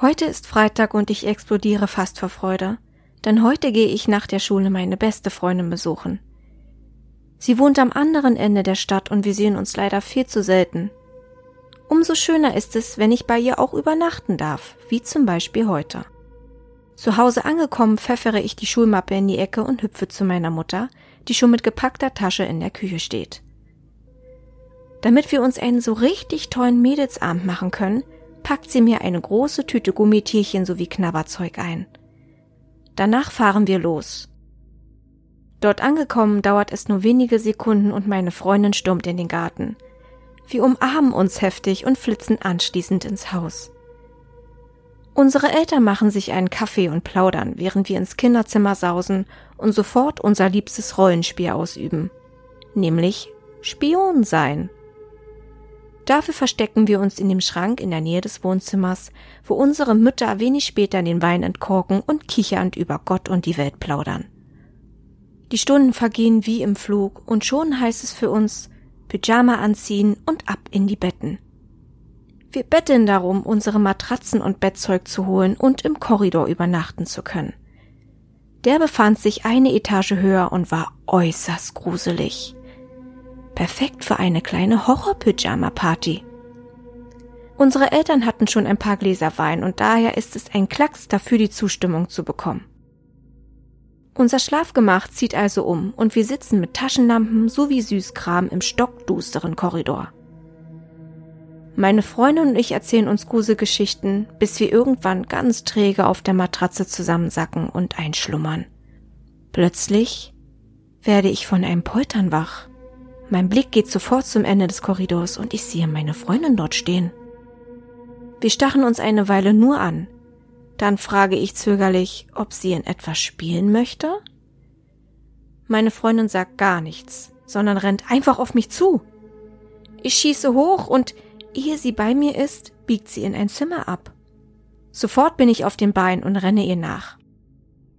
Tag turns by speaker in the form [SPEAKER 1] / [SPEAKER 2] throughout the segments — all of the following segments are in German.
[SPEAKER 1] Heute ist Freitag und ich explodiere fast vor Freude, denn heute gehe ich nach der Schule meine beste Freundin besuchen. Sie wohnt am anderen Ende der Stadt und wir sehen uns leider viel zu selten. Umso schöner ist es, wenn ich bei ihr auch übernachten darf, wie zum Beispiel heute. Zu Hause angekommen pfeffere ich die Schulmappe in die Ecke und hüpfe zu meiner Mutter, die schon mit gepackter Tasche in der Küche steht. Damit wir uns einen so richtig tollen Mädelsabend machen können, packt sie mir eine große Tüte Gummitierchen sowie Knabberzeug ein. Danach fahren wir los. Dort angekommen dauert es nur wenige Sekunden und meine Freundin stürmt in den Garten. Wir umarmen uns heftig und flitzen anschließend ins Haus. Unsere Eltern machen sich einen Kaffee und plaudern, während wir ins Kinderzimmer sausen und sofort unser liebstes Rollenspiel ausüben. Nämlich Spion sein. Dafür verstecken wir uns in dem Schrank in der Nähe des Wohnzimmers, wo unsere Mütter wenig später den Wein entkorken und kichernd über Gott und die Welt plaudern. Die Stunden vergehen wie im Flug und schon heißt es für uns Pyjama anziehen und ab in die Betten. Wir betteln darum, unsere Matratzen und Bettzeug zu holen und im Korridor übernachten zu können. Der befand sich eine Etage höher und war äußerst gruselig. Perfekt für eine kleine Horror-Pyjama-Party. Unsere Eltern hatten schon ein paar Gläser Wein und daher ist es ein Klacks dafür, die Zustimmung zu bekommen. Unser Schlafgemach zieht also um und wir sitzen mit Taschenlampen sowie Süßkram im stockdusteren Korridor. Meine Freundin und ich erzählen uns Gruselgeschichten, bis wir irgendwann ganz träge auf der Matratze zusammensacken und einschlummern. Plötzlich werde ich von einem Poltern wach. Mein Blick geht sofort zum Ende des Korridors und ich sehe meine Freundin dort stehen. Wir stachen uns eine Weile nur an. Dann frage ich zögerlich, ob sie in etwas spielen möchte. Meine Freundin sagt gar nichts, sondern rennt einfach auf mich zu. Ich schieße hoch und Ehe sie bei mir ist, biegt sie in ein Zimmer ab. Sofort bin ich auf dem Bein und renne ihr nach.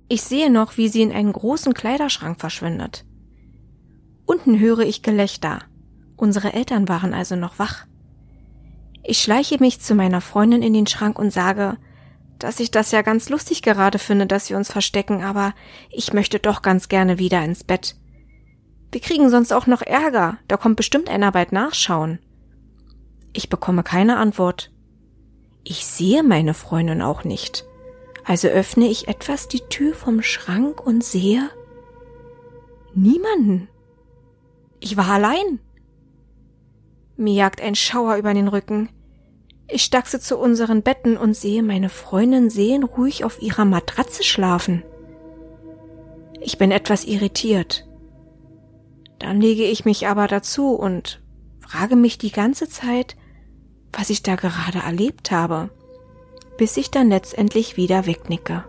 [SPEAKER 1] Ich sehe noch, wie sie in einen großen Kleiderschrank verschwindet. Unten höre ich Gelächter. Unsere Eltern waren also noch wach. Ich schleiche mich zu meiner Freundin in den Schrank und sage, dass ich das ja ganz lustig gerade finde, dass wir uns verstecken, aber ich möchte doch ganz gerne wieder ins Bett. Wir kriegen sonst auch noch Ärger, da kommt bestimmt einer bald nachschauen. Ich bekomme keine Antwort. Ich sehe meine Freundin auch nicht. Also öffne ich etwas die Tür vom Schrank und sehe niemanden. Ich war allein. Mir jagt ein Schauer über den Rücken. Ich stachse zu unseren Betten und sehe meine Freundin sehen ruhig auf ihrer Matratze schlafen. Ich bin etwas irritiert. Dann lege ich mich aber dazu und frage mich die ganze Zeit, was ich da gerade erlebt habe, bis ich dann letztendlich wieder wegnicke.